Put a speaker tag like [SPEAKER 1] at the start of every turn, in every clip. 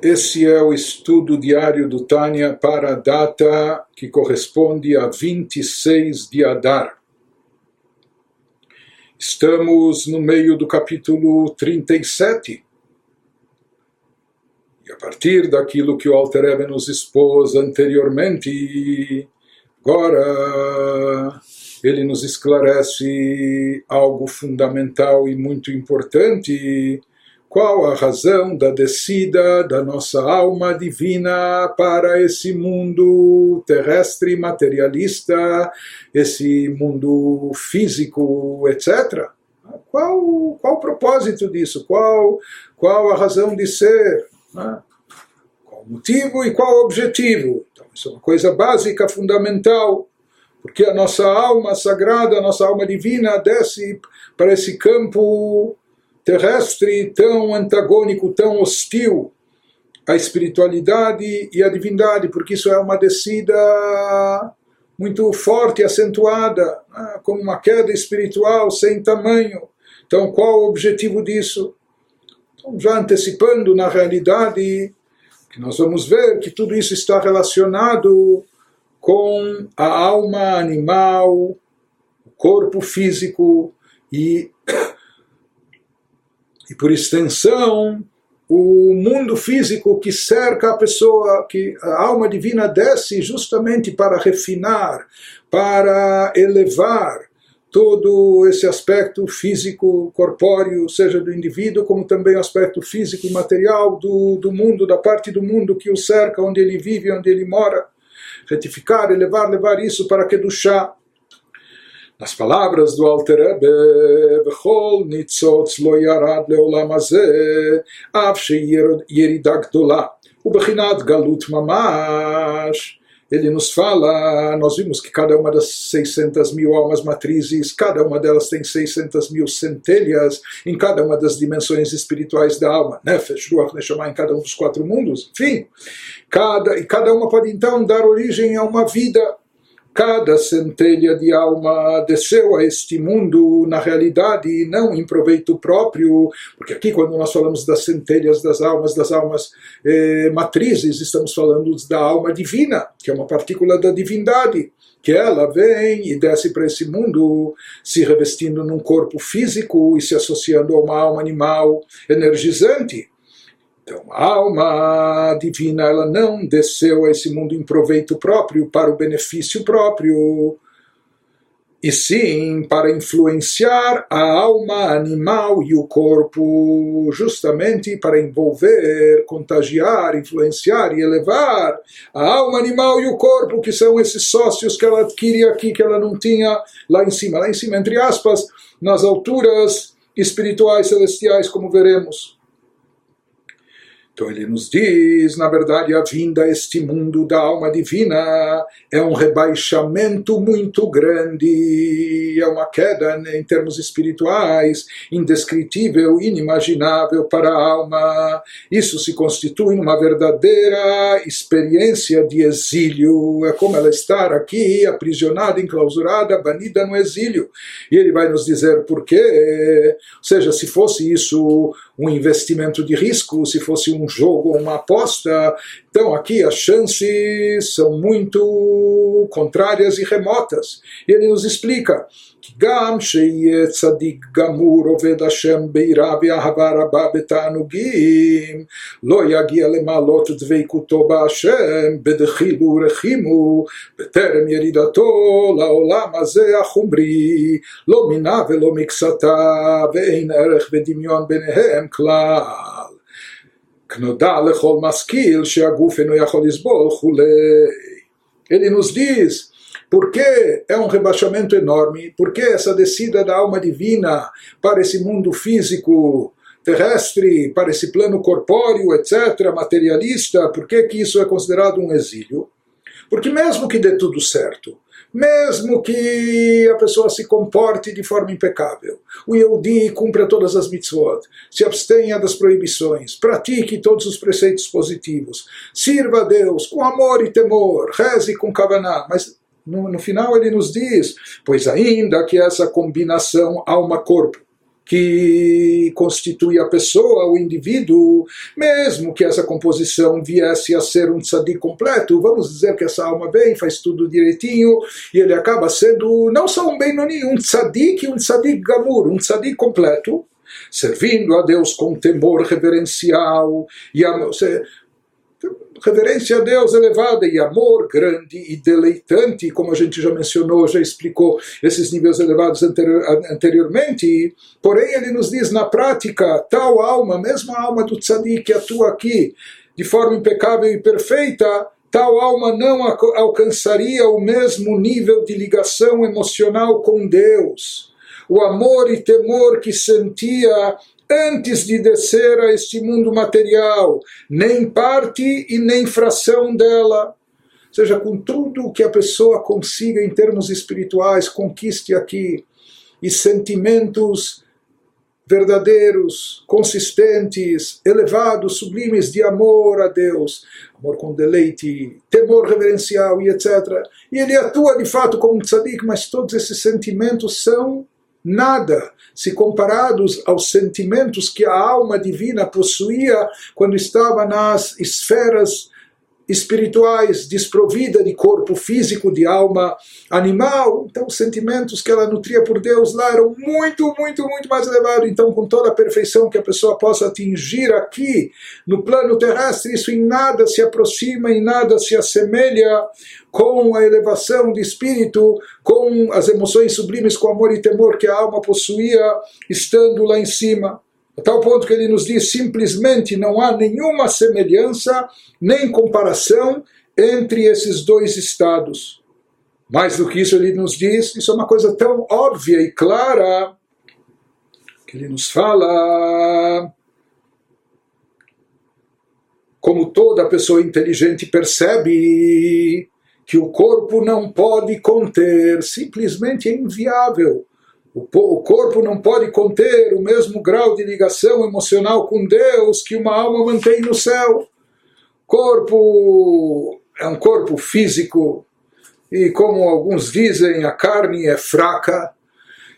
[SPEAKER 1] Esse é o estudo diário do Tânia para a data que corresponde a 26 de Adar. Estamos no meio do capítulo 37. E a partir daquilo que o Alter Ebe nos expôs anteriormente, agora ele nos esclarece algo fundamental e muito importante qual a razão da descida da nossa alma divina para esse mundo terrestre materialista, esse mundo físico, etc. Qual, qual o propósito disso? Qual, qual a razão de ser? Né? Qual o motivo e qual o objetivo? Então, isso é uma coisa básica, fundamental. Porque a nossa alma sagrada, a nossa alma divina desce para esse campo terrestre tão antagônico, tão hostil à espiritualidade e à divindade, porque isso é uma descida muito forte, acentuada, né? como uma queda espiritual sem tamanho. Então, qual o objetivo disso? Então, já antecipando, na realidade, que nós vamos ver que tudo isso está relacionado com a alma animal, o corpo físico e e por extensão o mundo físico que cerca a pessoa, que a alma divina desce justamente para refinar, para elevar todo esse aspecto físico, corpóreo, seja do indivíduo, como também o aspecto físico e material do, do mundo, da parte do mundo que o cerca, onde ele vive, onde ele mora. Retificar, elevar, levar isso para que do chá nas palavras do Alterebe, Bechol nitzotz lo yarad leolam hazeh, av sheyerida gdolá, o galut mamash. Ele nos fala, nós vimos que cada uma das 600 mil almas matrizes, cada uma delas tem 600 mil centelhas em cada uma das dimensões espirituais da alma, Nefesh, Ruach, Neshama, em cada um dos quatro mundos, enfim. Cada, e cada uma pode então dar origem a uma vida cada centelha de alma desceu a este mundo na realidade e não em proveito próprio, porque aqui quando nós falamos das centelhas das almas, das almas eh, matrizes, estamos falando da alma divina, que é uma partícula da divindade, que ela vem e desce para esse mundo se revestindo num corpo físico e se associando a uma alma animal energizante. Então, a alma divina ela não desceu a esse mundo em proveito próprio, para o benefício próprio, e sim para influenciar a alma animal e o corpo, justamente para envolver, contagiar, influenciar e elevar a alma animal e o corpo, que são esses sócios que ela adquire aqui, que ela não tinha lá em cima, lá em cima, entre aspas, nas alturas espirituais celestiais, como veremos. Então ele nos diz, na verdade, a vinda a este mundo da alma divina é um rebaixamento muito grande, é uma queda né, em termos espirituais, indescritível, inimaginável para a alma. Isso se constitui numa verdadeira experiência de exílio, é como ela estar aqui, aprisionada, enclausurada, banida no exílio. E ele vai nos dizer por quê. Ou seja, se fosse isso um investimento de risco, se fosse um jogo ou uma aposta. Então aqui as chances são muito contrárias e remotas. E ele nos explica que Gam Gamur Oved Hashem Betanugim Lo Dveikuto Ba'Hashem Rechimu Beterem Yeridato Laolam Achumri Lo Ve'lo Miksata Erech Klal Maskil Ele nos diz por que é um rebaixamento enorme, por que essa descida da alma divina para esse mundo físico terrestre, para esse plano corpóreo, etc., materialista, por que, que isso é considerado um exílio? Porque mesmo que dê tudo certo, mesmo que a pessoa se comporte de forma impecável, o Yehudi cumpra todas as mitzvot, se abstenha das proibições, pratique todos os preceitos positivos, sirva a Deus com amor e temor, reze com kavaná, mas no, no final ele nos diz, pois ainda que essa combinação alma-corpo, que constitui a pessoa, o indivíduo, mesmo que essa composição viesse a ser um tzadik completo, vamos dizer que essa alma vem, faz tudo direitinho, e ele acaba sendo não só um Benoni, um tzadik, um tzadik gamur, um tzadik completo, servindo a Deus com temor reverencial e amor, reverência a Deus elevada e amor grande e deleitante, como a gente já mencionou, já explicou esses níveis elevados anterior, anteriormente. Porém, ele nos diz na prática, tal alma, mesmo a alma do tzadik que atua aqui de forma impecável e perfeita, tal alma não alcançaria o mesmo nível de ligação emocional com Deus. O amor e temor que sentia antes de descer a este mundo material, nem parte e nem fração dela. Ou seja, com tudo que a pessoa consiga em termos espirituais, conquiste aqui, e sentimentos verdadeiros, consistentes, elevados, sublimes de amor a Deus, amor com deleite, temor reverencial e etc. E ele atua de fato como um tzadik, mas todos esses sentimentos são nada se comparados aos sentimentos que a alma divina possuía quando estava nas esferas espirituais, desprovida de corpo físico, de alma animal. Então, os sentimentos que ela nutria por Deus lá eram muito, muito, muito mais elevados. Então, com toda a perfeição que a pessoa possa atingir aqui, no plano terrestre, isso em nada se aproxima, em nada se assemelha com a elevação de espírito, com as emoções sublimes, com amor e temor que a alma possuía estando lá em cima. A tal ponto que ele nos diz simplesmente não há nenhuma semelhança nem comparação entre esses dois estados. Mais do que isso, ele nos diz, isso é uma coisa tão óbvia e clara, que ele nos fala como toda pessoa inteligente percebe que o corpo não pode conter, simplesmente é inviável o corpo não pode conter o mesmo grau de ligação emocional com Deus que uma alma mantém no céu. Corpo é um corpo físico e, como alguns dizem, a carne é fraca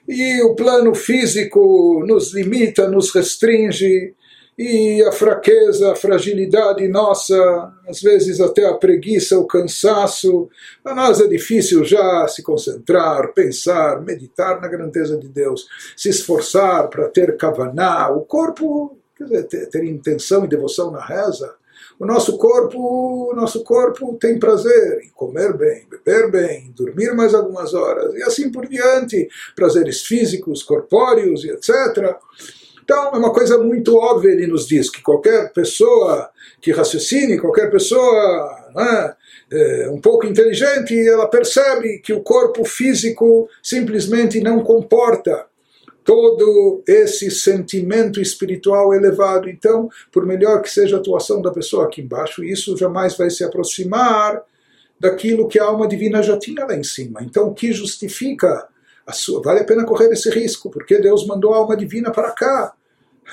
[SPEAKER 1] e o plano físico nos limita, nos restringe e a fraqueza, a fragilidade nossa, às vezes até a preguiça, o cansaço, a nós é difícil já se concentrar, pensar, meditar na grandeza de Deus, se esforçar para ter kavaná, o corpo, quer dizer, ter, ter intenção e devoção na reza, o nosso corpo, o nosso corpo tem prazer em comer bem, beber bem, dormir mais algumas horas e assim por diante, prazeres físicos, corpóreos e etc. Então, é uma coisa muito óbvia, ele nos diz, que qualquer pessoa que raciocine, qualquer pessoa né, é, um pouco inteligente, ela percebe que o corpo físico simplesmente não comporta todo esse sentimento espiritual elevado. Então, por melhor que seja a atuação da pessoa aqui embaixo, isso jamais vai se aproximar daquilo que a alma divina já tinha lá em cima. Então, o que justifica sua, vale a pena correr esse risco, porque Deus mandou a alma divina para cá.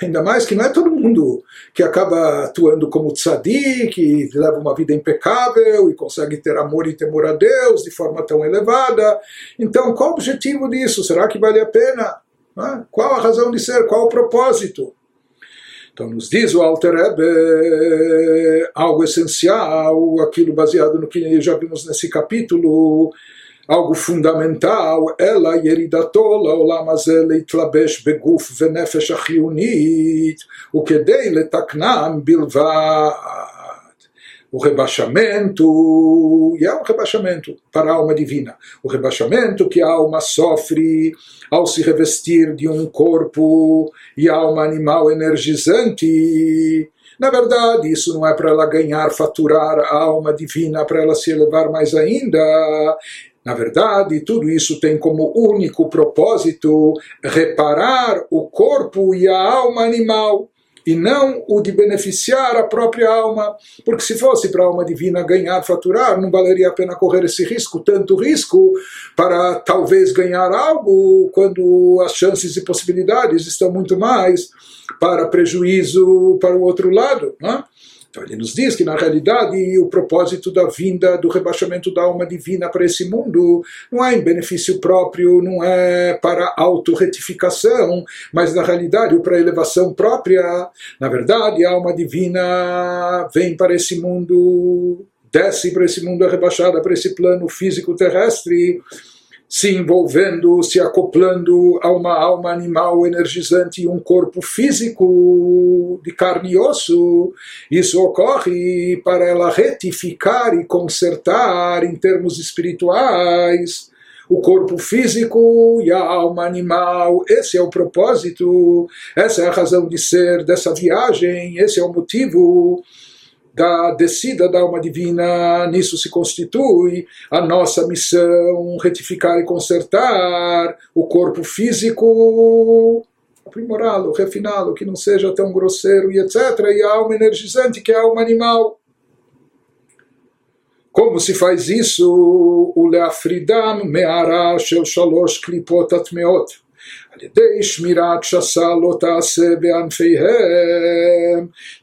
[SPEAKER 1] Ainda mais que não é todo mundo que acaba atuando como tzadik, que leva uma vida impecável e consegue ter amor e temor a Deus de forma tão elevada. Então, qual o objetivo disso? Será que vale a pena? Qual a razão de ser? Qual o propósito? Então, nos diz o Alter Rebbe algo essencial, aquilo baseado no que já vimos nesse capítulo, algo fundamental, ela ירידתו לעולם הזה להתלבש בגוף ונפש החיונית, וכדי לתקנם בלבד. O rebaixamento, e é um rebaixamento para a alma divina. O rebaixamento que a alma sofre ao se revestir de um corpo e alma animal energizante. Na verdade, isso não é para ela ganhar, faturar a alma divina, para ela se elevar mais ainda. Na verdade, tudo isso tem como único propósito reparar o corpo e a alma animal e não o de beneficiar a própria alma, porque se fosse para a alma divina ganhar, faturar, não valeria a pena correr esse risco, tanto risco para talvez ganhar algo, quando as chances e possibilidades estão muito mais para prejuízo para o outro lado. Não é? Então ele nos diz que na realidade o propósito da vinda, do rebaixamento da alma divina para esse mundo não é em benefício próprio, não é para autorretificação, mas na realidade para elevação própria. Na verdade, a alma divina vem para esse mundo, desce para esse mundo, é rebaixada para esse plano físico terrestre se envolvendo, se acoplando a uma alma animal energizante e um corpo físico de carne e osso. Isso ocorre para ela retificar e consertar em termos espirituais o corpo físico e a alma animal. Esse é o propósito, essa é a razão de ser dessa viagem, esse é o motivo da descida da alma divina, nisso se constitui a nossa missão, retificar e consertar o corpo físico, aprimorá-lo, refiná-lo, que não seja tão grosseiro e etc. E a alma energizante, que é a alma animal. Como se faz isso? O leafridam me'ara shel shalosh klipot atmeot. על ידי שמירת שסה לא תעשה בענפיהם.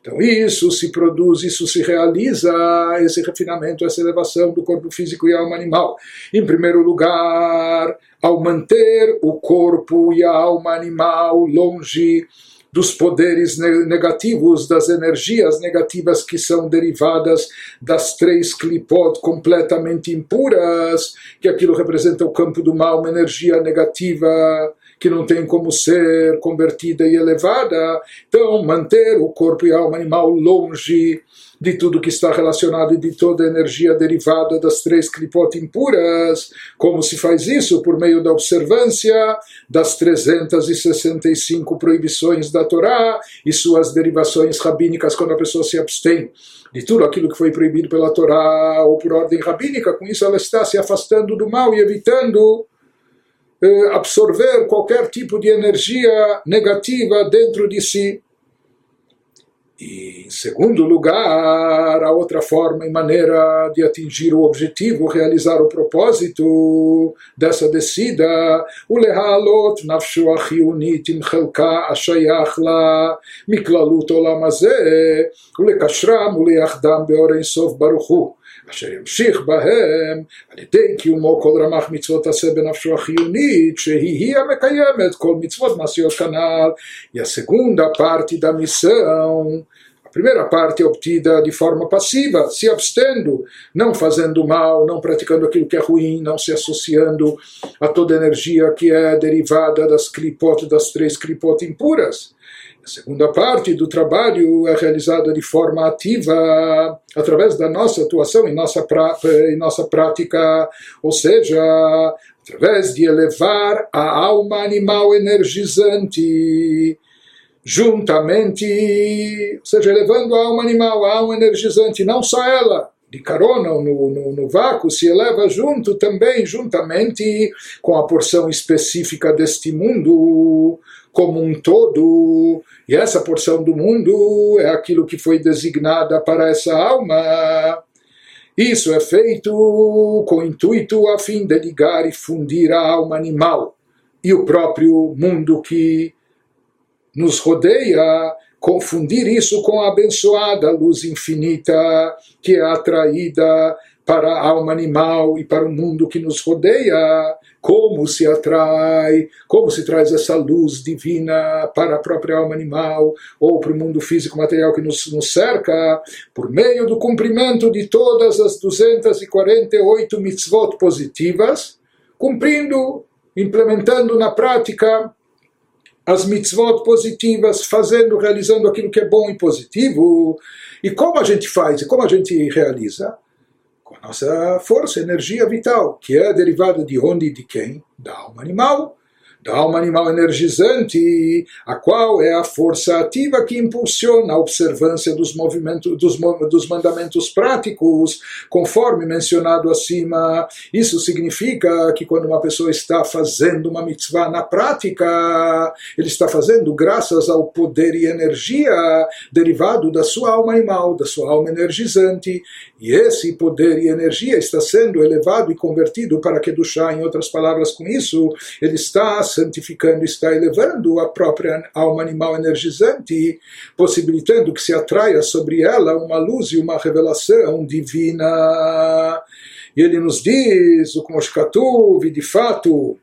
[SPEAKER 1] então isso se produz, isso se realiza, esse refinamento, essa elevação do corpo físico e alma animal. Em primeiro lugar, ao manter o corpo e a alma animal longe dos poderes negativos, das energias negativas que são derivadas das três clipot completamente impuras, que aquilo representa o campo do mal, uma energia negativa que não tem como ser convertida e elevada. Então, manter o corpo e a alma animal longe de tudo que está relacionado e de toda a energia derivada das três clipot impuras. Como se faz isso? Por meio da observância das 365 proibições da Torá e suas derivações rabínicas quando a pessoa se abstém de tudo aquilo que foi proibido pela Torá ou por ordem rabínica. Com isso ela está se afastando do mal e evitando eh, absorver qualquer tipo de energia negativa dentro de si. E, em segundo lugar, a outra forma e maneira de atingir o objetivo, realizar o propósito dessa descida, o lehalot miklalut o lekashram o leachdam baruchu. אשר ימשיך בהם על ידי קיומו כל רמ"ח מצוות עשה בנפשו החיונית שהיא-היא המקיימת כל מצוות מעשיות כנ"ל. E a segunda parte da missão a primeira parte é obtida de forma passiva, se abstendo, não fazendo mal, não praticando aquilo que é ruim, não se associando a toda energia que é derivada das clipot, das três clipot impuras. A segunda parte do trabalho é realizada de forma ativa, através da nossa atuação em nossa, em nossa prática, ou seja, através de elevar a alma animal energizante juntamente, ou seja, elevando a alma animal, a alma energizante, não só ela, de carona ou no, no, no, vácuo, se eleva junto também, juntamente com a porção específica deste mundo como um todo, e essa porção do mundo é aquilo que foi designada para essa alma. Isso é feito com intuito a fim de ligar e fundir a alma animal e o próprio mundo que nos rodeia, confundir isso com a abençoada luz infinita que é atraída para a alma animal e para o mundo que nos rodeia, como se atrai, como se traz essa luz divina para a própria alma animal ou para o mundo físico material que nos, nos cerca, por meio do cumprimento de todas as 248 mitzvot positivas, cumprindo, implementando na prática as mitzvot positivas, fazendo, realizando aquilo que é bom e positivo. E como a gente faz e como a gente realiza? com a nossa força, energia vital, que é derivada de onde e de quem? Da alma animal da alma animal energizante, a qual é a força ativa que impulsiona a observância dos movimentos dos, dos mandamentos práticos, conforme mencionado acima. Isso significa que quando uma pessoa está fazendo uma mitzvah na prática, ele está fazendo graças ao poder e energia derivado da sua alma animal, da sua alma energizante, e esse poder e energia está sendo elevado e convertido para que do chá, em outras palavras, com isso, ele está santificando, está elevando a própria alma animal energizante, possibilitando que se atraia sobre ela uma luz e uma revelação divina. E ele nos diz, o Kmoshkatuv, de fato,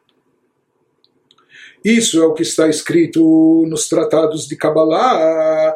[SPEAKER 1] isso é o que está escrito nos tratados de Kabbalah,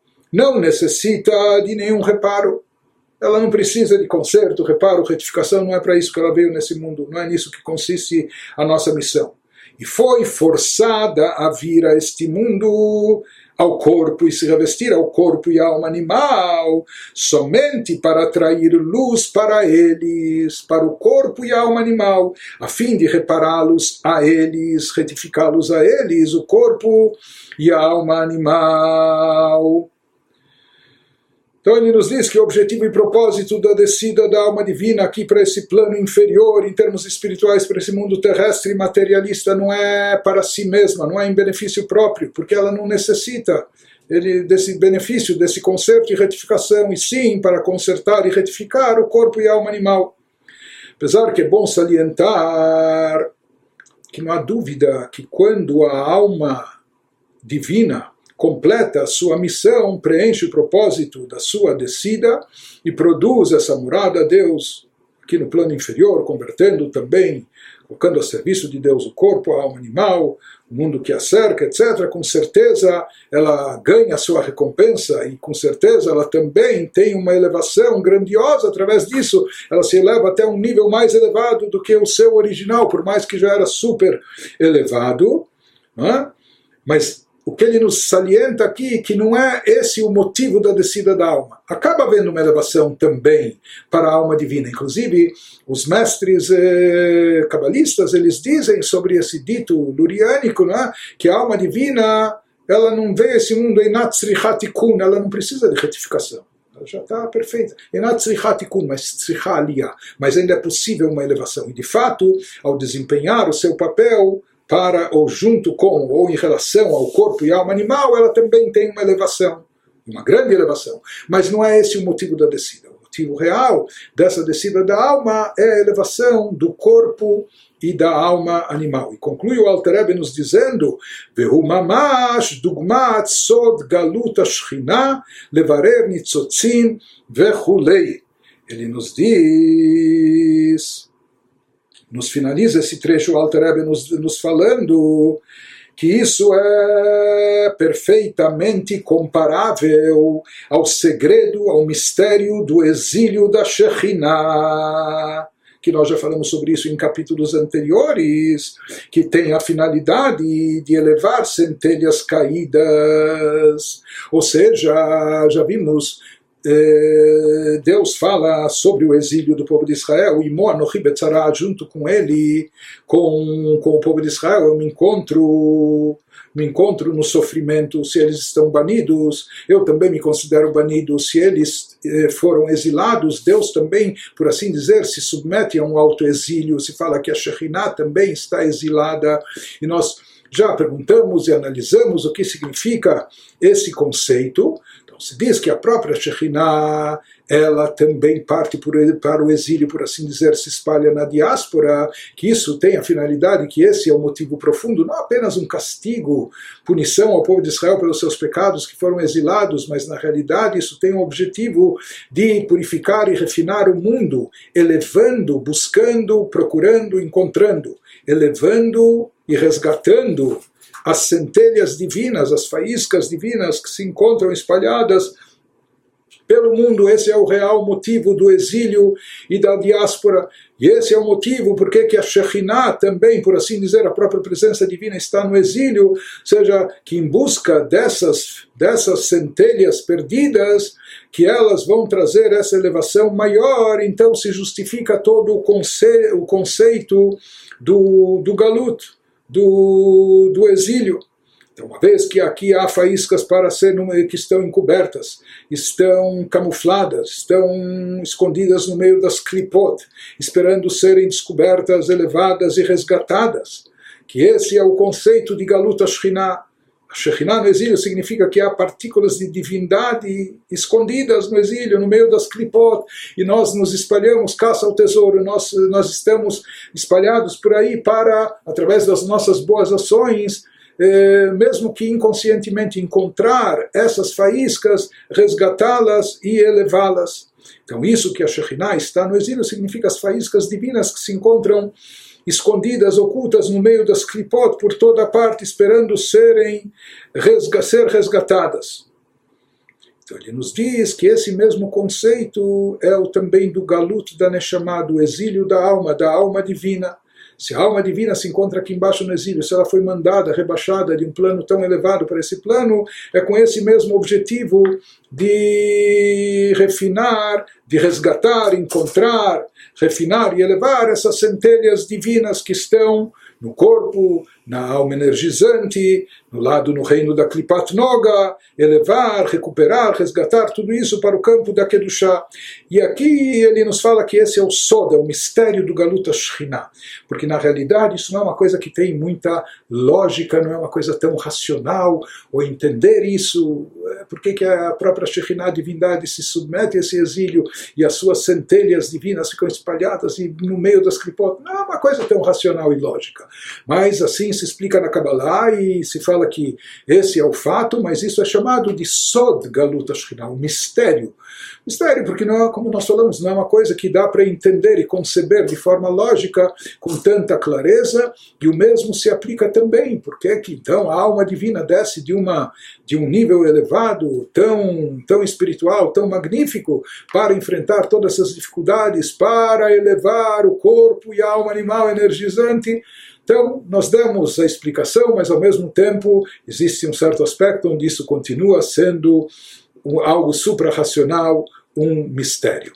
[SPEAKER 1] não necessita de nenhum reparo. Ela não precisa de conserto, reparo, retificação, não é para isso que ela veio nesse mundo, não é nisso que consiste a nossa missão. E foi forçada a vir a este mundo ao corpo e se revestir ao corpo e alma animal, somente para atrair luz para eles, para o corpo e alma animal, a fim de repará-los a eles, retificá-los a eles, o corpo e a alma animal. Então ele nos diz que o objetivo e propósito da descida da alma divina aqui para esse plano inferior, em termos espirituais, para esse mundo terrestre e materialista, não é para si mesma, não é em benefício próprio, porque ela não necessita ele, desse benefício, desse conserto e retificação, e sim para consertar e retificar o corpo e a alma animal. Apesar que é bom salientar que não há dúvida que quando a alma divina completa a sua missão, preenche o propósito da sua descida e produz essa morada a Deus aqui no plano inferior, convertendo também, colocando a serviço de Deus o corpo, a alma animal, o mundo que a cerca, etc. Com certeza ela ganha a sua recompensa e com certeza ela também tem uma elevação grandiosa através disso. Ela se eleva até um nível mais elevado do que o seu original, por mais que já era super elevado. É? Mas o que ele nos salienta aqui que não é esse o motivo da descida da alma. Acaba havendo uma elevação também para a alma divina. Inclusive, os mestres eh, cabalistas, eles dizem sobre esse dito luriânico, né, que a alma divina ela não vê esse mundo em natsrihatikun, ela não precisa de retificação. Ela já está perfeita. Enatsrihatikun, mas tsriha Mas ainda é possível uma elevação. E de fato, ao desempenhar o seu papel, para ou junto com ou em relação ao corpo e alma animal, ela também tem uma elevação, uma grande elevação. Mas não é esse o motivo da descida. O motivo real dessa descida da alma é a elevação do corpo e da alma animal. E conclui o Alter Rebbe nos dizendo: "Vehu mamash dugmat sod galut ashchina levarer nitzotzim vechulei." Ele nos diz nos finaliza esse trecho o Alter nos, nos falando que isso é perfeitamente comparável ao segredo, ao mistério do exílio da Shekhinah que nós já falamos sobre isso em capítulos anteriores, que tem a finalidade de elevar centelhas caídas. Ou seja, já vimos Deus fala sobre o exílio do povo de Israel, e Moanochi Betzara, junto com ele, com, com o povo de Israel, eu me encontro, me encontro no sofrimento, se eles estão banidos, eu também me considero banido, se eles eh, foram exilados, Deus também, por assim dizer, se submete a um autoexílio, se fala que a Shekhinah também está exilada, e nós já perguntamos e analisamos o que significa esse conceito, se diz que a própria Shekhinah, ela também parte por, para o exílio, por assim dizer, se espalha na diáspora, que isso tem a finalidade, que esse é o motivo profundo, não apenas um castigo, punição ao povo de Israel pelos seus pecados que foram exilados, mas na realidade isso tem o objetivo de purificar e refinar o mundo, elevando, buscando, procurando, encontrando, elevando e resgatando as centelhas divinas, as faíscas divinas que se encontram espalhadas pelo mundo. Esse é o real motivo do exílio e da diáspora. E esse é o motivo porque que a Shekhinah também, por assim dizer, a própria presença divina está no exílio, seja que em busca dessas, dessas centelhas perdidas, que elas vão trazer essa elevação maior, então se justifica todo o, conce, o conceito do, do galuto do, do exílio. Então, uma vez que aqui há faíscas para ser que estão encobertas, estão camufladas, estão escondidas no meio das clipot, esperando serem descobertas, elevadas e resgatadas, que esse é o conceito de Galuta Shekhinah. Shekhinah no exílio significa que há partículas de divindade escondidas no exílio, no meio das clipot, e nós nos espalhamos, caça ao tesouro, nós, nós estamos espalhados por aí para, através das nossas boas ações, eh, mesmo que inconscientemente encontrar essas faíscas, resgatá-las e elevá-las. Então, isso que a Shekhinah está no exílio significa as faíscas divinas que se encontram escondidas, ocultas no meio das clipot por toda parte, esperando serem resga ser resgatadas. Então ele nos diz que esse mesmo conceito é o também do galut da Neshama, do exílio da alma, da alma divina. Se a alma divina se encontra aqui embaixo no exílio, se ela foi mandada, rebaixada de um plano tão elevado para esse plano, é com esse mesmo objetivo de refinar, de resgatar, encontrar, refinar e elevar essas centelhas divinas que estão no corpo, na alma energizante, no lado no reino da Klipat Noga, elevar, recuperar, resgatar tudo isso para o campo da Kedushá. E aqui ele nos fala que esse é o Soda, o mistério do Galuta Shekhinah, porque na realidade isso não é uma coisa que tem muita lógica, não é uma coisa tão racional, ou entender isso, é, por que a própria Shekhinah, divindade, se submete a esse exílio e as suas centelhas divinas ficam espalhadas e no meio das Klipot, não é uma coisa tão racional e lógica. Mas assim se explica na Kabbalah e se fala que esse é o fato, mas isso é chamado de Sod Galut Ashkinah, o mistério. Mistério, porque não é, como nós falamos, não é uma coisa que dá para entender e conceber de forma lógica com tanta clareza, e o mesmo se aplica também, porque que então a alma divina desce de uma de um nível elevado, tão tão espiritual, tão magnífico, para enfrentar todas essas dificuldades, para elevar o corpo e a alma animal energizante então, nós damos a explicação, mas ao mesmo tempo existe um certo aspecto onde isso continua sendo algo suprarracional, um mistério.